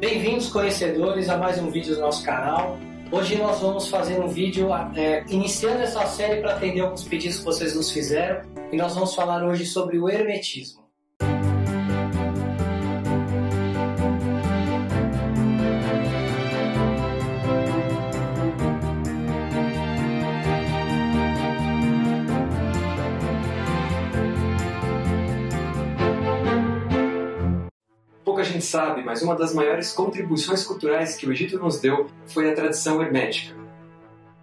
Bem-vindos, conhecedores, a mais um vídeo do nosso canal. Hoje nós vamos fazer um vídeo é, iniciando essa série para atender alguns pedidos que vocês nos fizeram e nós vamos falar hoje sobre o hermetismo. Pouca gente sabe, mas uma das maiores contribuições culturais que o Egito nos deu foi a tradição hermética.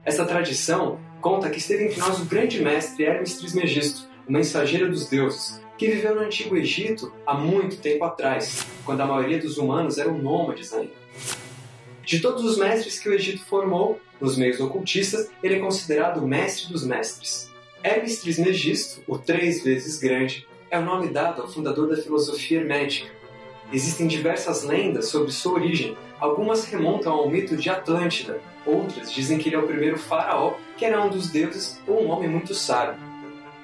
Essa tradição conta que esteve entre nós o grande mestre Hermes Trismegisto, o mensageiro dos deuses, que viveu no Antigo Egito há muito tempo atrás, quando a maioria dos humanos eram nômades ainda. De todos os mestres que o Egito formou, nos meios ocultistas, ele é considerado o mestre dos mestres. Hermes Trismegisto, o três vezes grande, é o nome dado ao fundador da filosofia hermética, Existem diversas lendas sobre sua origem. Algumas remontam ao mito de Atlântida, outras dizem que ele é o primeiro faraó, que era um dos deuses ou um homem muito sábio.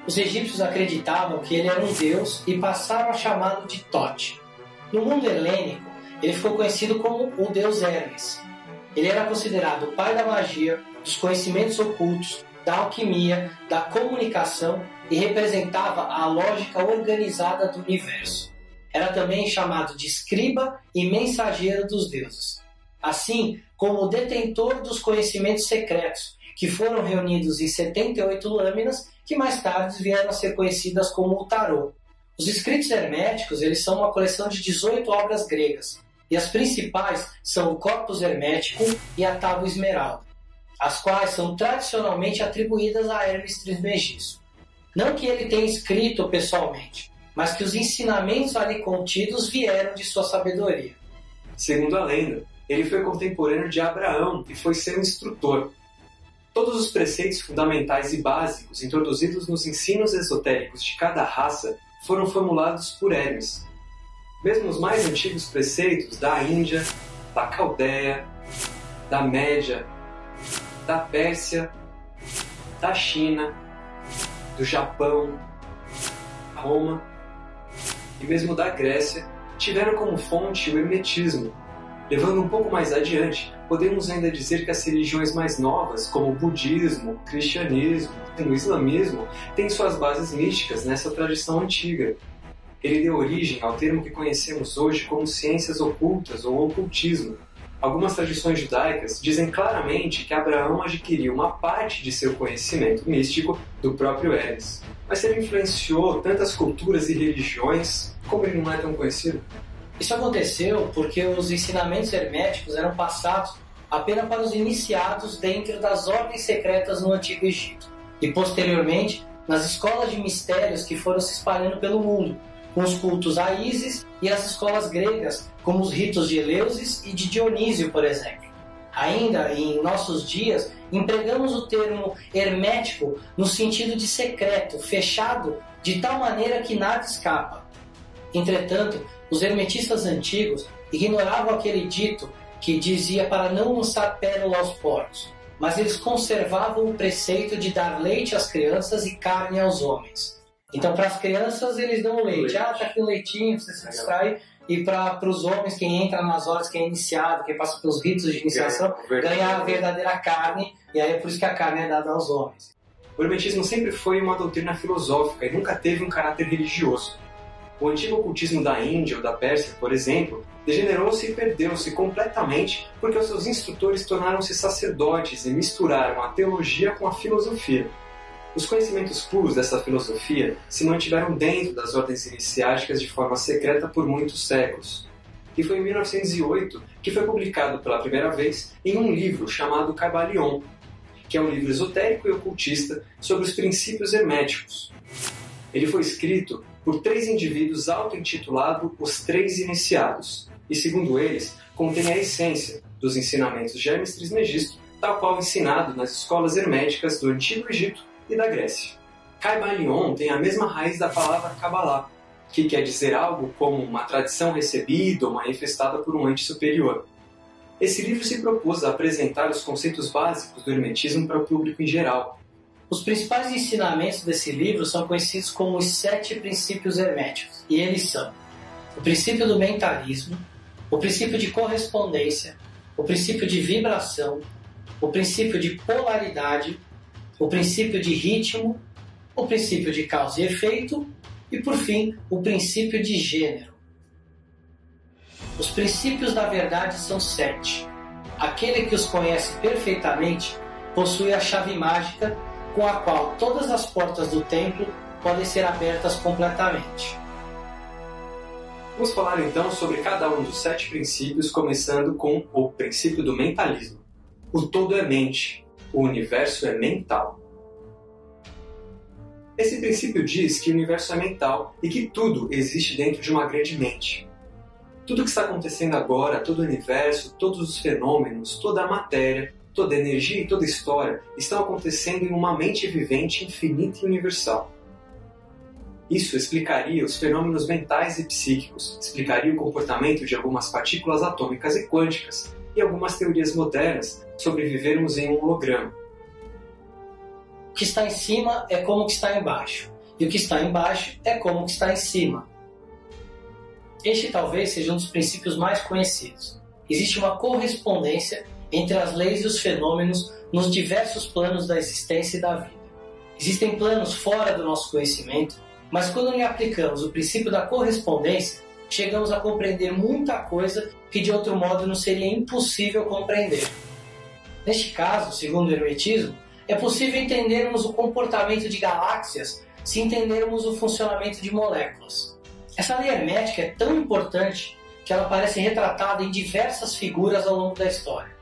Os egípcios acreditavam que ele era um deus e passaram a chamá-lo de Tote. No mundo helênico, ele ficou conhecido como o deus Hermes. Ele era considerado o pai da magia, dos conhecimentos ocultos, da alquimia, da comunicação e representava a lógica organizada do universo era também chamado de escriba e mensageiro dos deuses, assim como o detentor dos conhecimentos secretos, que foram reunidos em 78 lâminas, que mais tarde vieram a ser conhecidas como o tarô. Os escritos herméticos eles são uma coleção de 18 obras gregas, e as principais são o Corpus Hermético e a Tábua Esmeralda, as quais são tradicionalmente atribuídas a Hermes Trismegisto. Não que ele tenha escrito pessoalmente, mas que os ensinamentos ali contidos vieram de sua sabedoria. Segundo a lenda, ele foi contemporâneo de Abraão e foi seu instrutor. Todos os preceitos fundamentais e básicos introduzidos nos ensinos esotéricos de cada raça foram formulados por Hermes. Mesmo os mais antigos preceitos da Índia, da Caldeia, da Média, da Pérsia, da China, do Japão, Roma e mesmo da Grécia, tiveram como fonte o hermetismo. Levando um pouco mais adiante, podemos ainda dizer que as religiões mais novas, como o budismo, o cristianismo e o islamismo, têm suas bases místicas nessa tradição antiga. Ele deu origem ao termo que conhecemos hoje como ciências ocultas ou ocultismo. Algumas tradições judaicas dizem claramente que Abraão adquiriu uma parte de seu conhecimento místico do próprio Hermes. Mas ele influenciou tantas culturas e religiões, como ele não é tão conhecido? Isso aconteceu porque os ensinamentos herméticos eram passados apenas para os iniciados dentro das ordens secretas no Antigo Egito e posteriormente nas escolas de mistérios que foram se espalhando pelo mundo, com os cultos a Ísis e as escolas gregas, como os ritos de Eleusis e de Dionísio, por exemplo. Ainda em nossos dias, empregamos o termo hermético no sentido de secreto, fechado, de tal maneira que nada escapa. Entretanto, os hermetistas antigos ignoravam aquele dito que dizia para não lançar pérola aos porcos, mas eles conservavam o preceito de dar leite às crianças e carne aos homens. Então, para as crianças, eles dão leite. leite. Ah, tá aqui o leitinho, você se distrai e para os homens, quem entra nas horas, quem é iniciado, quem passa pelos ritos de iniciação, ganha a verdadeira carne, e aí é por isso que a carne é dada aos homens. O hermetismo sempre foi uma doutrina filosófica e nunca teve um caráter religioso. O antigo ocultismo da Índia ou da Pérsia, por exemplo, degenerou-se e perdeu-se completamente porque os seus instrutores tornaram-se sacerdotes e misturaram a teologia com a filosofia. Os conhecimentos puros dessa filosofia se mantiveram dentro das ordens iniciáticas de forma secreta por muitos séculos. E foi em 1908 que foi publicado pela primeira vez em um livro chamado Cabalion, que é um livro esotérico e ocultista sobre os princípios herméticos. Ele foi escrito por três indivíduos auto-intitulados Os Três Iniciados, e segundo eles, contém a essência dos ensinamentos de Hermes Trismegisto, tal qual ensinado nas escolas herméticas do Antigo Egito e da Grécia. Kaibalion tem a mesma raiz da palavra Kabbalah, que quer dizer algo como uma tradição recebida ou manifestada por um ente superior. Esse livro se propôs a apresentar os conceitos básicos do Hermetismo para o público em geral. Os principais ensinamentos desse livro são conhecidos como os sete princípios herméticos, e eles são o princípio do mentalismo, o princípio de correspondência, o princípio de vibração, o princípio de polaridade, o princípio de ritmo, o princípio de causa e efeito e, por fim, o princípio de gênero. Os princípios da verdade são sete. Aquele que os conhece perfeitamente possui a chave mágica com a qual todas as portas do templo podem ser abertas completamente. Vamos falar então sobre cada um dos sete princípios, começando com o princípio do mentalismo. O todo é mente, o universo é mental. Esse princípio diz que o universo é mental e que tudo existe dentro de uma grande mente. Tudo que está acontecendo agora, todo o universo, todos os fenômenos, toda a matéria, toda a energia e toda a história estão acontecendo em uma mente vivente infinita e universal. Isso explicaria os fenômenos mentais e psíquicos, explicaria o comportamento de algumas partículas atômicas e quânticas e algumas teorias modernas sobre vivermos em um holograma. O que está em cima é como que está embaixo, e o que está embaixo é como que está em cima. Este talvez seja um dos princípios mais conhecidos. Existe uma correspondência entre as leis e os fenômenos nos diversos planos da existência e da vida. Existem planos fora do nosso conhecimento, mas quando lhe aplicamos o princípio da correspondência, chegamos a compreender muita coisa que de outro modo não seria impossível compreender. Neste caso, segundo o Hermetismo, é possível entendermos o comportamento de galáxias se entendermos o funcionamento de moléculas. Essa lei hermética é tão importante que ela aparece retratada em diversas figuras ao longo da história.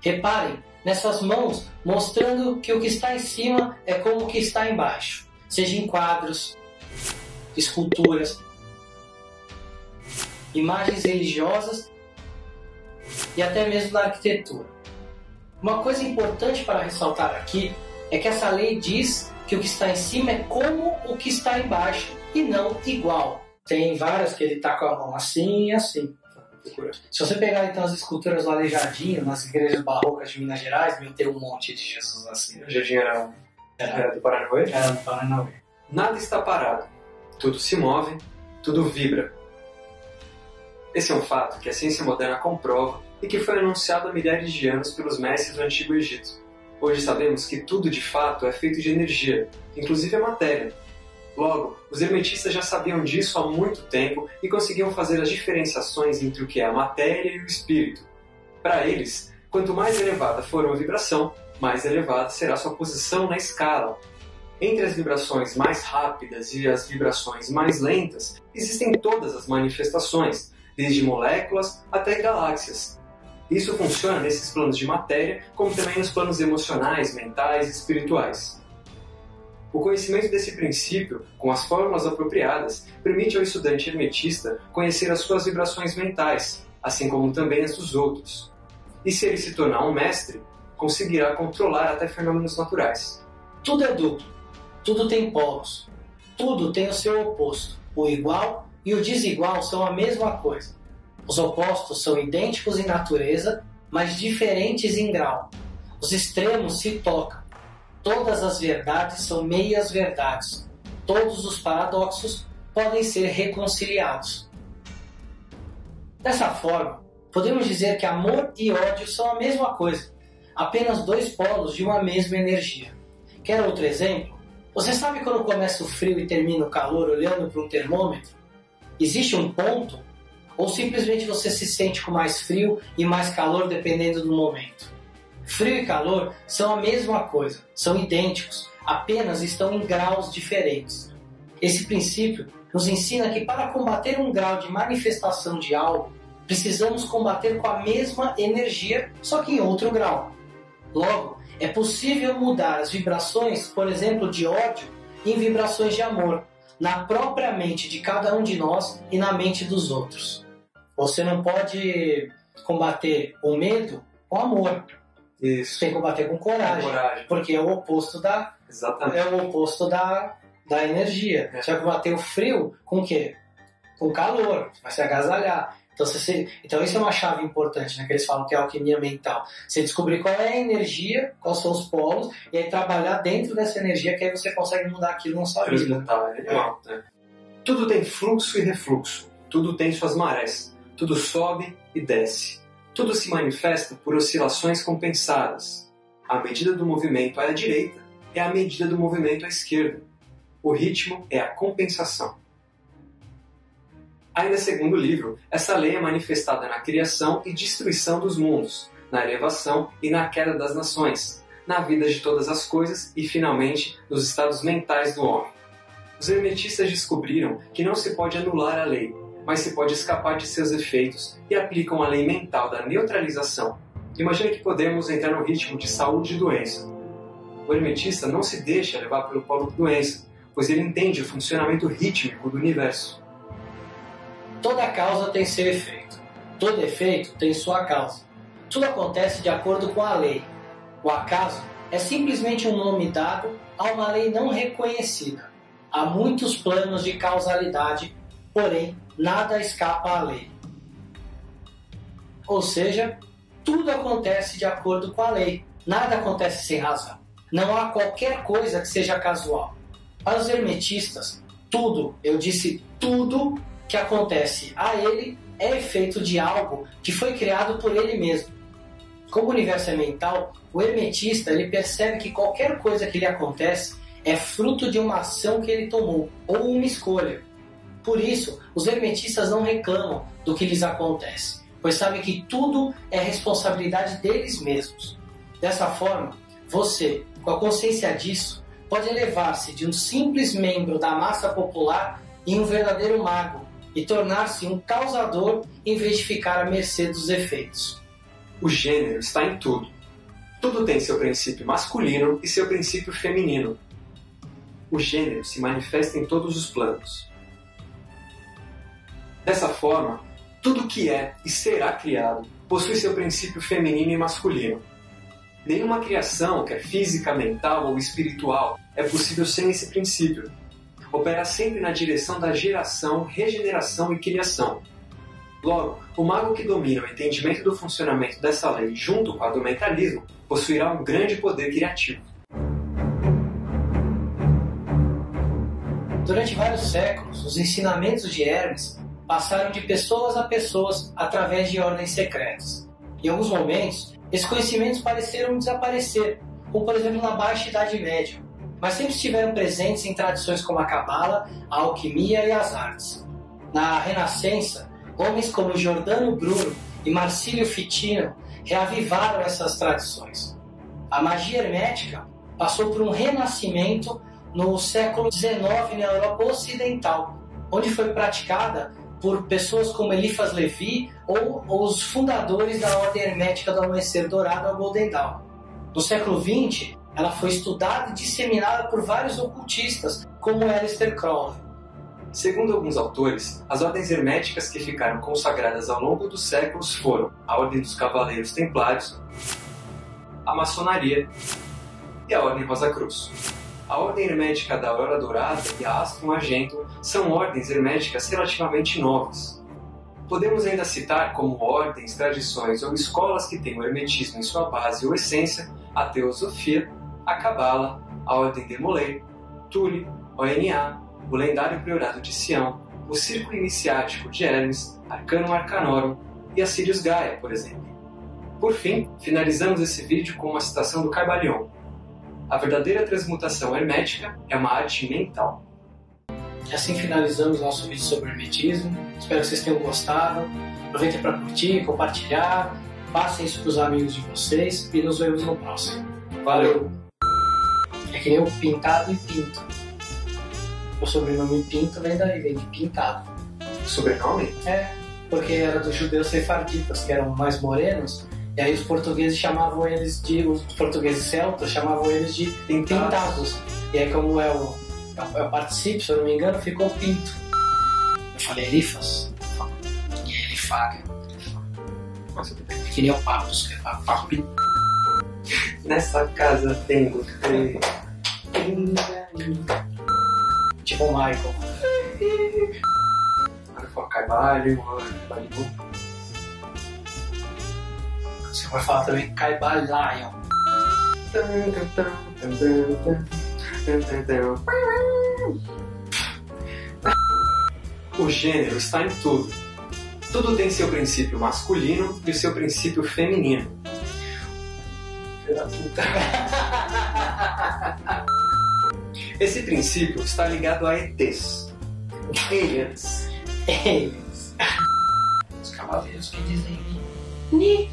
Reparem nessas mãos mostrando que o que está em cima é como o que está embaixo, seja em quadros, esculturas, imagens religiosas e até mesmo na arquitetura. Uma coisa importante para ressaltar aqui é que essa lei diz que o que está em cima é como o que está embaixo e não igual. Tem várias que ele tá com a mão assim e assim. Se você pegar então as esculturas do Aleijadinho, nas igrejas barrocas de Minas Gerais, meu, tem um monte de Jesus assim. O jardim era, era, era do Paranauê? Era do Paranauê. Nada está parado. Tudo se move, tudo vibra. Esse é um fato que a ciência moderna comprova e que foi anunciado há milhares de anos pelos mestres do Antigo Egito. Hoje sabemos que tudo de fato é feito de energia, inclusive a matéria, Logo, os hermetistas já sabiam disso há muito tempo e conseguiam fazer as diferenciações entre o que é a matéria e o espírito. Para eles, quanto mais elevada for uma vibração, mais elevada será sua posição na escala. Entre as vibrações mais rápidas e as vibrações mais lentas, existem todas as manifestações, desde moléculas até galáxias. Isso funciona nesses planos de matéria, como também nos planos emocionais, mentais e espirituais. O conhecimento desse princípio, com as fórmulas apropriadas, permite ao estudante hermetista conhecer as suas vibrações mentais, assim como também as dos outros. E se ele se tornar um mestre, conseguirá controlar até fenômenos naturais. Tudo é duplo, tudo tem polos, tudo tem o seu oposto. O igual e o desigual são a mesma coisa. Os opostos são idênticos em natureza, mas diferentes em grau. Os extremos se tocam Todas as verdades são meias verdades. Todos os paradoxos podem ser reconciliados. Dessa forma, podemos dizer que amor e ódio são a mesma coisa, apenas dois polos de uma mesma energia. Quer outro exemplo? Você sabe quando começa o frio e termina o calor olhando para um termômetro? Existe um ponto? Ou simplesmente você se sente com mais frio e mais calor dependendo do momento? Frio e calor são a mesma coisa, são idênticos, apenas estão em graus diferentes. Esse princípio nos ensina que para combater um grau de manifestação de algo, precisamos combater com a mesma energia, só que em outro grau. Logo, é possível mudar as vibrações, por exemplo, de ódio, em vibrações de amor, na própria mente de cada um de nós e na mente dos outros. Você não pode combater o medo com amor, isso. Tem que combater com coragem, com coragem. Porque é o oposto da. Exatamente. É o oposto da, da energia. É. Você vai combater o frio com o quê? Com calor. Vai se agasalhar. Então, você, então isso é uma chave importante, né? Que eles falam que é alquimia mental. Você descobrir qual é a energia, quais são os polos, e aí trabalhar dentro dessa energia, que aí você consegue mudar aquilo na sua vida. É legal, né? Tudo tem fluxo e refluxo. Tudo tem suas marés. Tudo sobe e desce. Tudo se manifesta por oscilações compensadas. A medida do movimento à direita é a medida do movimento à esquerda. O ritmo é a compensação. Ainda segundo o livro, essa lei é manifestada na criação e destruição dos mundos, na elevação e na queda das nações, na vida de todas as coisas e, finalmente, nos estados mentais do homem. Os hermetistas descobriram que não se pode anular a lei, mas se pode escapar de seus efeitos e aplicam a lei mental da neutralização. Imagina que podemos entrar no ritmo de saúde e doença. O hermetista não se deixa levar pelo polo doença, pois ele entende o funcionamento rítmico do universo. Toda causa tem seu efeito. Todo efeito tem sua causa. Tudo acontece de acordo com a lei. O acaso é simplesmente um nome dado a uma lei não reconhecida. Há muitos planos de causalidade, porém nada escapa à lei. Ou seja, tudo acontece de acordo com a lei. Nada acontece sem razão. Não há qualquer coisa que seja casual. Para os hermetistas, tudo, eu disse tudo, que acontece a ele é efeito de algo que foi criado por ele mesmo. Como o universo é mental, o hermetista ele percebe que qualquer coisa que lhe acontece é fruto de uma ação que ele tomou ou uma escolha. Por isso, os hermetistas não reclamam do que lhes acontece, pois sabem que tudo é responsabilidade deles mesmos. Dessa forma, você, com a consciência disso, pode elevar-se de um simples membro da massa popular em um verdadeiro mago e tornar-se um causador em vez de ficar à mercê dos efeitos. O gênero está em tudo. Tudo tem seu princípio masculino e seu princípio feminino. O gênero se manifesta em todos os planos. Dessa forma, tudo que é e será criado possui seu princípio feminino e masculino. Nenhuma criação, quer física, mental ou espiritual, é possível sem esse princípio, opera sempre na direção da geração, regeneração e criação. Logo, o mago que domina o entendimento do funcionamento dessa lei junto com a do mentalismo possuirá um grande poder criativo. Durante vários séculos, os ensinamentos de Hermes passaram de pessoas a pessoas através de ordens secretas. Em alguns momentos, esses conhecimentos pareceram desaparecer, como por exemplo na Baixa Idade Média, mas sempre estiveram presentes em tradições como a Cabala, a alquimia e as artes. Na Renascença, homens como Giordano Bruno e Marcílio Fitino reavivaram essas tradições. A magia hermética passou por um renascimento no século XIX na Europa Ocidental, onde foi praticada por pessoas como Eliphas Levi ou os fundadores da Ordem Hermética do Amanhecer Dourado, a Golden Dawn. No século XX, ela foi estudada e disseminada por vários ocultistas, como Aleister Crowley. Segundo alguns autores, as ordens herméticas que ficaram consagradas ao longo dos séculos foram a Ordem dos Cavaleiros Templários, a Maçonaria e a Ordem Rosa Cruz. A Ordem Hermética da Aurora Dourada e a Astrum Argento são ordens herméticas relativamente novas. Podemos ainda citar como ordens, tradições ou escolas que têm o hermetismo em sua base ou essência a Teosofia a Cabala, a Ordem de Molay, Tule, ONA, o lendário Priorado de Sião, o Círculo Iniciático de Hermes, Arcanum Arcanorum e a Sirius Gaia, por exemplo. Por fim, finalizamos esse vídeo com uma citação do Carbalion. A verdadeira transmutação hermética é uma arte mental. Assim finalizamos nosso vídeo sobre hermetismo. Espero que vocês tenham gostado. Aproveitem para curtir, compartilhar, passem isso para os amigos de vocês e nos vemos no próximo. Valeu! Que nem o pintado e pinto. O sobrenome Pinto vem daí, vem de pintado. Sobrenome? É, porque era dos judeus sefarditas, que eram mais morenos, e aí os portugueses chamavam eles de. Os portugueses celtas chamavam eles de Pintados. E aí, como é o, é o participio, se eu não me engano, ficou pinto. Eu falei Elifas. E ele faga. Que nem o Papos, que é papo. Nessa casa tem você. Tipo o Michael. Agora fala Carvalho, Carvalho. Você vai falar também Caibalion. O gênero está em tudo. Tudo tem seu princípio masculino e seu princípio feminino. Filho da puta. Esse princípio está ligado a ETs. Aliens. Eles. Os cavaleiros que dizem. Ni,